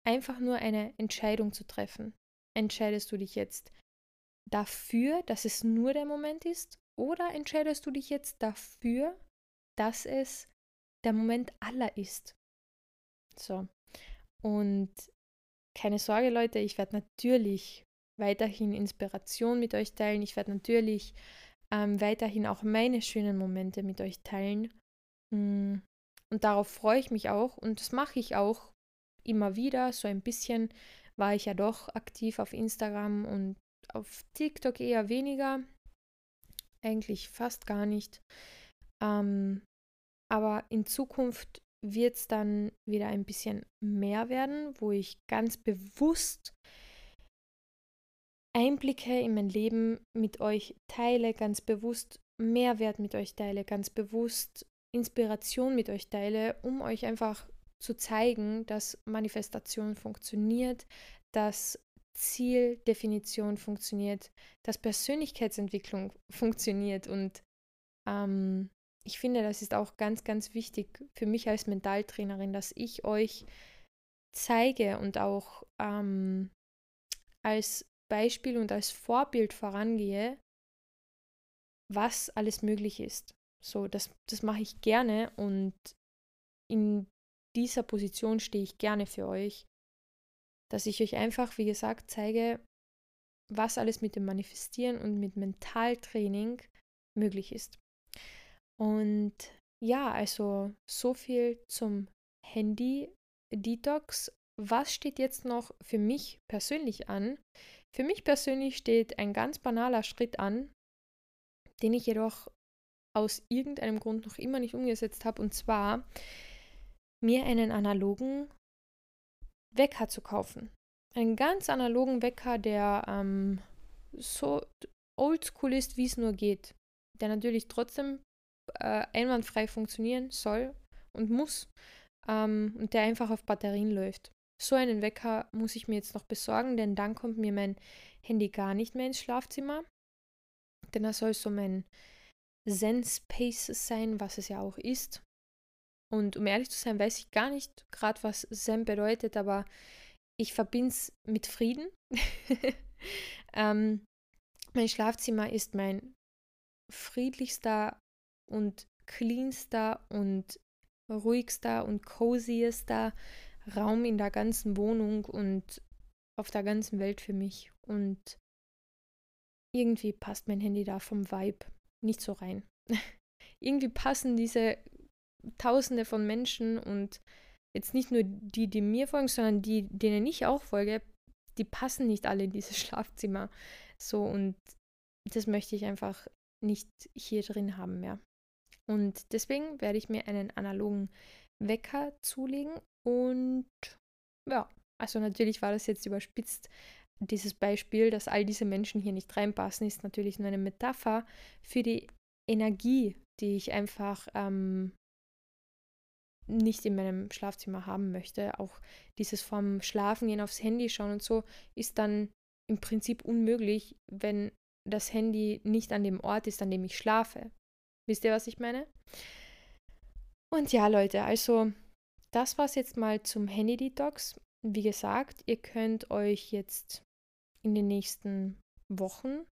einfach nur eine Entscheidung zu treffen. Entscheidest du dich jetzt dafür, dass es nur der Moment ist oder entscheidest du dich jetzt dafür, dass es der Moment aller ist? So. Und keine Sorge, Leute, ich werde natürlich weiterhin Inspiration mit euch teilen. Ich werde natürlich ähm, weiterhin auch meine schönen Momente mit euch teilen. Mm, und darauf freue ich mich auch. Und das mache ich auch immer wieder. So ein bisschen war ich ja doch aktiv auf Instagram und auf TikTok eher weniger eigentlich fast gar nicht. Ähm, aber in Zukunft wird es dann wieder ein bisschen mehr werden, wo ich ganz bewusst Einblicke in mein Leben mit euch teile, ganz bewusst Mehrwert mit euch teile, ganz bewusst Inspiration mit euch teile, um euch einfach zu zeigen, dass Manifestation funktioniert, dass Zieldefinition funktioniert, dass Persönlichkeitsentwicklung funktioniert. Und ähm, ich finde, das ist auch ganz, ganz wichtig für mich als Mentaltrainerin, dass ich euch zeige und auch ähm, als Beispiel und als Vorbild vorangehe, was alles möglich ist. So, das, das mache ich gerne und in dieser Position stehe ich gerne für euch dass ich euch einfach, wie gesagt, zeige, was alles mit dem Manifestieren und mit Mentaltraining möglich ist. Und ja, also so viel zum Handy-Detox. Was steht jetzt noch für mich persönlich an? Für mich persönlich steht ein ganz banaler Schritt an, den ich jedoch aus irgendeinem Grund noch immer nicht umgesetzt habe, und zwar mir einen analogen Wecker zu kaufen. Einen ganz analogen Wecker, der ähm, so oldschool ist, wie es nur geht. Der natürlich trotzdem äh, einwandfrei funktionieren soll und muss ähm, und der einfach auf Batterien läuft. So einen Wecker muss ich mir jetzt noch besorgen, denn dann kommt mir mein Handy gar nicht mehr ins Schlafzimmer. Denn er soll so mein Zen-Space sein, was es ja auch ist. Und um ehrlich zu sein, weiß ich gar nicht gerade, was Zen bedeutet, aber ich verbinde es mit Frieden. ähm, Mein Schlafzimmer ist mein friedlichster und cleanster und ruhigster und coziester Raum in der ganzen Wohnung und auf der ganzen Welt für mich. Und irgendwie passt mein Handy da vom Vibe nicht so rein. irgendwie passen diese Tausende von Menschen und jetzt nicht nur die, die mir folgen, sondern die, denen ich auch folge, die passen nicht alle in dieses Schlafzimmer. So und das möchte ich einfach nicht hier drin haben mehr. Und deswegen werde ich mir einen analogen Wecker zulegen und ja, also natürlich war das jetzt überspitzt. Dieses Beispiel, dass all diese Menschen hier nicht reinpassen, ist natürlich nur eine Metapher für die Energie, die ich einfach ähm, nicht in meinem Schlafzimmer haben möchte. Auch dieses vom Schlafengehen aufs Handy schauen und so ist dann im Prinzip unmöglich, wenn das Handy nicht an dem Ort ist, an dem ich schlafe. Wisst ihr, was ich meine? Und ja, Leute, also das war es jetzt mal zum Handy-Detox. Wie gesagt, ihr könnt euch jetzt in den nächsten Wochen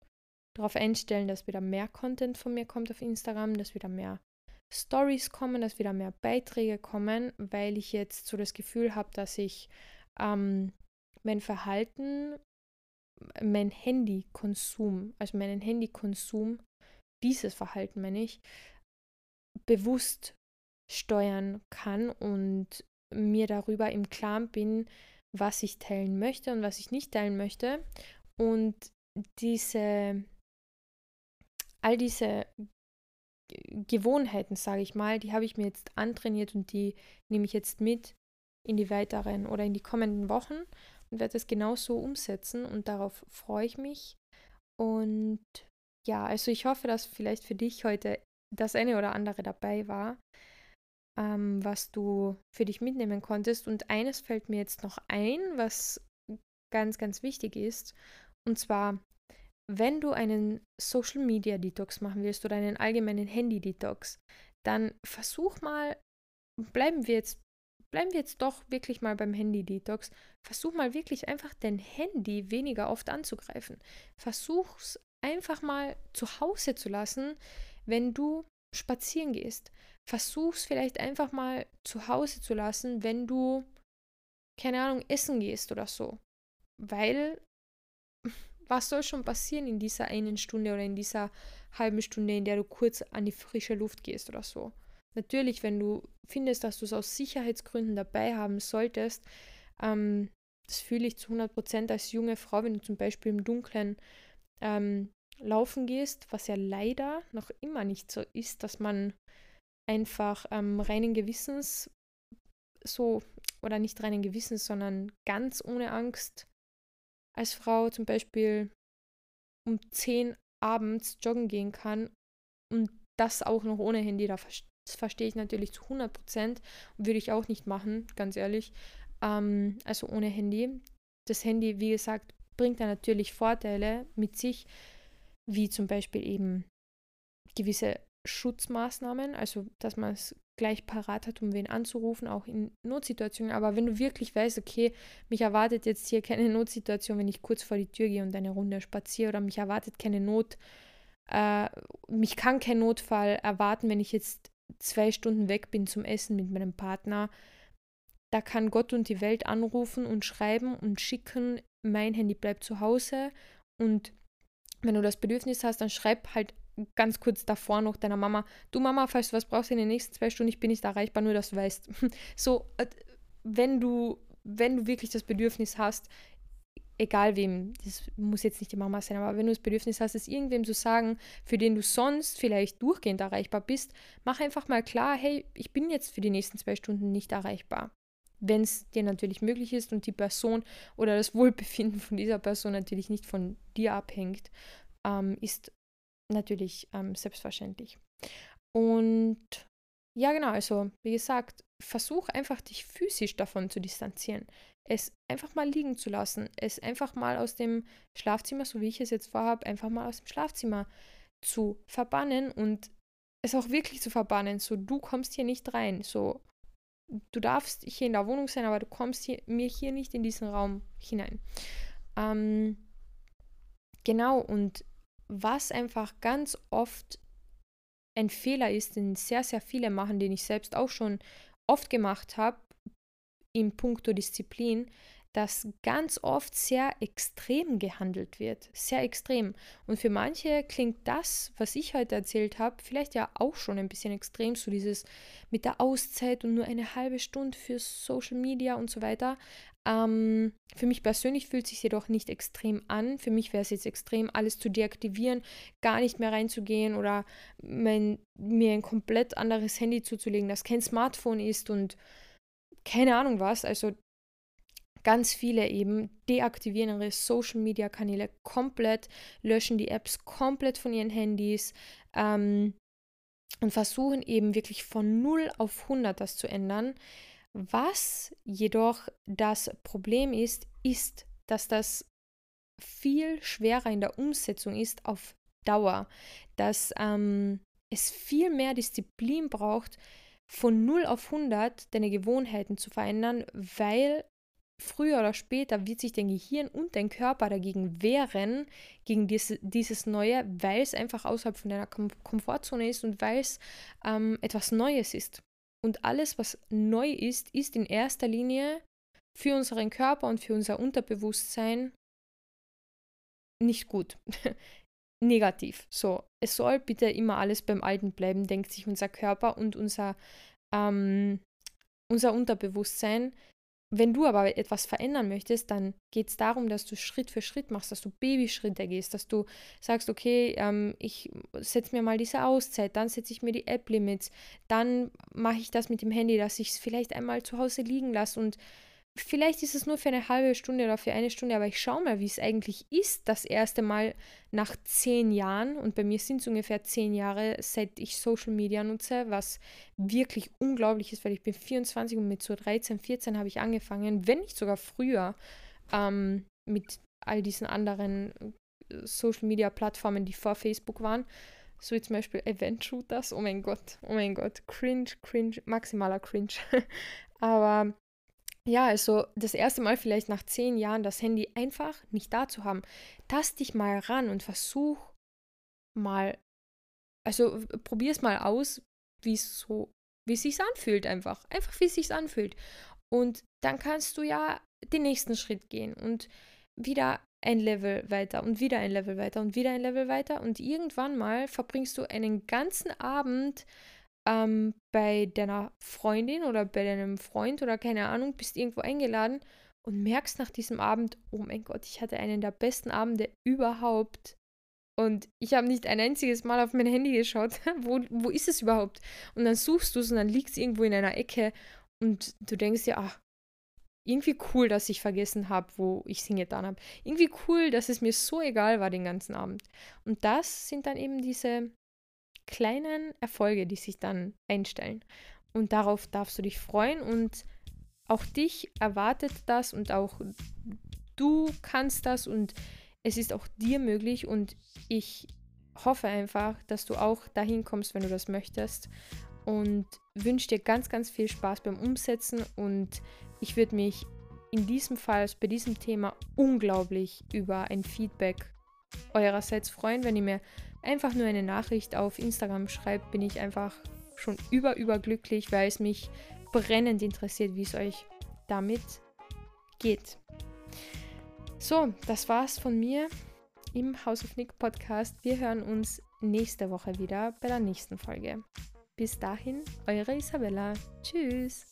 darauf einstellen, dass wieder mehr Content von mir kommt auf Instagram, dass wieder mehr Stories kommen, dass wieder mehr Beiträge kommen, weil ich jetzt so das Gefühl habe, dass ich ähm, mein Verhalten, mein Handykonsum, also meinen Handykonsum, dieses Verhalten meine ich, bewusst steuern kann und mir darüber im Klaren bin, was ich teilen möchte und was ich nicht teilen möchte. Und diese, all diese Gewohnheiten, sage ich mal, die habe ich mir jetzt antrainiert und die nehme ich jetzt mit in die weiteren oder in die kommenden Wochen und werde das genauso umsetzen und darauf freue ich mich. Und ja, also ich hoffe, dass vielleicht für dich heute das eine oder andere dabei war, ähm, was du für dich mitnehmen konntest. Und eines fällt mir jetzt noch ein, was ganz, ganz wichtig ist. Und zwar, wenn du einen Social Media Detox machen willst oder einen allgemeinen Handy Detox, dann versuch mal, bleiben wir jetzt, bleiben wir jetzt doch wirklich mal beim Handy Detox. Versuch mal wirklich einfach dein Handy weniger oft anzugreifen. Versuch's einfach mal zu Hause zu lassen, wenn du spazieren gehst. Versuch's vielleicht einfach mal zu Hause zu lassen, wenn du, keine Ahnung, essen gehst oder so. Weil, was soll schon passieren in dieser einen Stunde oder in dieser halben Stunde, in der du kurz an die frische Luft gehst oder so? Natürlich, wenn du findest, dass du es aus Sicherheitsgründen dabei haben solltest, ähm, das fühle ich zu 100% als junge Frau, wenn du zum Beispiel im Dunkeln ähm, laufen gehst, was ja leider noch immer nicht so ist, dass man einfach ähm, reinen Gewissens so, oder nicht reinen Gewissens, sondern ganz ohne Angst als Frau zum Beispiel um 10 abends joggen gehen kann und das auch noch ohne Handy, das verstehe ich natürlich zu 100 Prozent, würde ich auch nicht machen, ganz ehrlich, ähm, also ohne Handy. Das Handy, wie gesagt, bringt da natürlich Vorteile mit sich, wie zum Beispiel eben gewisse Schutzmaßnahmen, also dass man es gleich parat hat, um wen anzurufen, auch in Notsituationen. Aber wenn du wirklich weißt, okay, mich erwartet jetzt hier keine Notsituation, wenn ich kurz vor die Tür gehe und eine Runde spaziere, oder mich erwartet keine Not, äh, mich kann kein Notfall erwarten, wenn ich jetzt zwei Stunden weg bin zum Essen mit meinem Partner. Da kann Gott und die Welt anrufen und schreiben und schicken, mein Handy bleibt zu Hause und wenn du das Bedürfnis hast, dann schreib halt ganz kurz davor noch deiner Mama, du Mama, falls du was brauchst in den nächsten zwei Stunden, ich bin nicht erreichbar, nur dass du weißt. So, äh, wenn du, wenn du wirklich das Bedürfnis hast, egal wem, das muss jetzt nicht die Mama sein, aber wenn du das Bedürfnis hast, es irgendwem zu sagen, für den du sonst vielleicht durchgehend erreichbar bist, mach einfach mal klar, hey, ich bin jetzt für die nächsten zwei Stunden nicht erreichbar. Wenn es dir natürlich möglich ist und die Person oder das Wohlbefinden von dieser Person natürlich nicht von dir abhängt, ähm, ist natürlich ähm, selbstverständlich. Und ja, genau, also wie gesagt, versuch einfach dich physisch davon zu distanzieren. Es einfach mal liegen zu lassen. Es einfach mal aus dem Schlafzimmer, so wie ich es jetzt vorhabe, einfach mal aus dem Schlafzimmer zu verbannen und es auch wirklich zu verbannen. So, du kommst hier nicht rein. So, du darfst hier in der Wohnung sein, aber du kommst hier, mir hier nicht in diesen Raum hinein. Ähm, genau, und was einfach ganz oft ein Fehler ist, den sehr, sehr viele machen, den ich selbst auch schon oft gemacht habe, in puncto Disziplin, dass ganz oft sehr extrem gehandelt wird. Sehr extrem. Und für manche klingt das, was ich heute erzählt habe, vielleicht ja auch schon ein bisschen extrem, so dieses mit der Auszeit und nur eine halbe Stunde für Social Media und so weiter. Ähm, für mich persönlich fühlt es sich jedoch nicht extrem an. Für mich wäre es jetzt extrem, alles zu deaktivieren, gar nicht mehr reinzugehen oder mein, mir ein komplett anderes Handy zuzulegen, das kein Smartphone ist und keine Ahnung was. Also ganz viele eben deaktivieren ihre Social Media Kanäle komplett, löschen die Apps komplett von ihren Handys ähm, und versuchen eben wirklich von 0 auf 100 das zu ändern. Was jedoch das Problem ist, ist, dass das viel schwerer in der Umsetzung ist auf Dauer, dass ähm, es viel mehr Disziplin braucht, von 0 auf 100 deine Gewohnheiten zu verändern, weil früher oder später wird sich dein Gehirn und dein Körper dagegen wehren, gegen diese, dieses Neue, weil es einfach außerhalb von deiner Kom Komfortzone ist und weil es ähm, etwas Neues ist. Und alles, was neu ist, ist in erster Linie für unseren Körper und für unser Unterbewusstsein nicht gut. Negativ. So, es soll bitte immer alles beim Alten bleiben, denkt sich unser Körper und unser, ähm, unser Unterbewusstsein. Wenn du aber etwas verändern möchtest, dann geht es darum, dass du Schritt für Schritt machst, dass du Babyschritte gehst, dass du sagst, okay, ähm, ich setze mir mal diese Auszeit, dann setze ich mir die App-Limits, dann mache ich das mit dem Handy, dass ich es vielleicht einmal zu Hause liegen lasse und vielleicht ist es nur für eine halbe Stunde oder für eine Stunde, aber ich schaue mal, wie es eigentlich ist, das erste Mal nach zehn Jahren, und bei mir sind es ungefähr zehn Jahre, seit ich Social Media nutze, was wirklich unglaublich ist, weil ich bin 24 und mit so 13, 14 habe ich angefangen, wenn nicht sogar früher, ähm, mit all diesen anderen äh, Social Media Plattformen, die vor Facebook waren. So wie zum Beispiel Event Shooters. Oh mein Gott, oh mein Gott. Cringe, cringe, maximaler Cringe. Aber ja, also das erste Mal vielleicht nach zehn Jahren das Handy einfach nicht da zu haben. Tast dich mal ran und versuch mal, also probier es mal aus, wie es so, wie es sich anfühlt einfach. Einfach wie es sich anfühlt. Und dann kannst du ja den nächsten Schritt gehen und wieder ein Level weiter und wieder ein Level weiter und wieder ein Level weiter und irgendwann mal verbringst du einen ganzen Abend ähm, bei deiner Freundin oder bei deinem Freund oder keine Ahnung, bist irgendwo eingeladen und merkst nach diesem Abend, oh mein Gott, ich hatte einen der besten Abende überhaupt. Und ich habe nicht ein einziges Mal auf mein Handy geschaut. wo, wo ist es überhaupt? Und dann suchst du es und dann liegt es irgendwo in einer Ecke und du denkst dir, ach, irgendwie cool, dass ich vergessen habe, wo ich hingetan habe. Irgendwie cool, dass es mir so egal war den ganzen Abend. Und das sind dann eben diese kleinen Erfolge, die sich dann einstellen. Und darauf darfst du dich freuen und auch dich erwartet das und auch du kannst das und es ist auch dir möglich und ich hoffe einfach, dass du auch dahin kommst, wenn du das möchtest und wünsche dir ganz, ganz viel Spaß beim Umsetzen und ich würde mich in diesem Fall, bei diesem Thema unglaublich über ein Feedback eurerseits freuen, wenn ihr mir einfach nur eine Nachricht auf Instagram schreibt, bin ich einfach schon über, überglücklich, weil es mich brennend interessiert, wie es euch damit geht. So, das war's von mir im House of Nick Podcast. Wir hören uns nächste Woche wieder bei der nächsten Folge. Bis dahin, eure Isabella. Tschüss.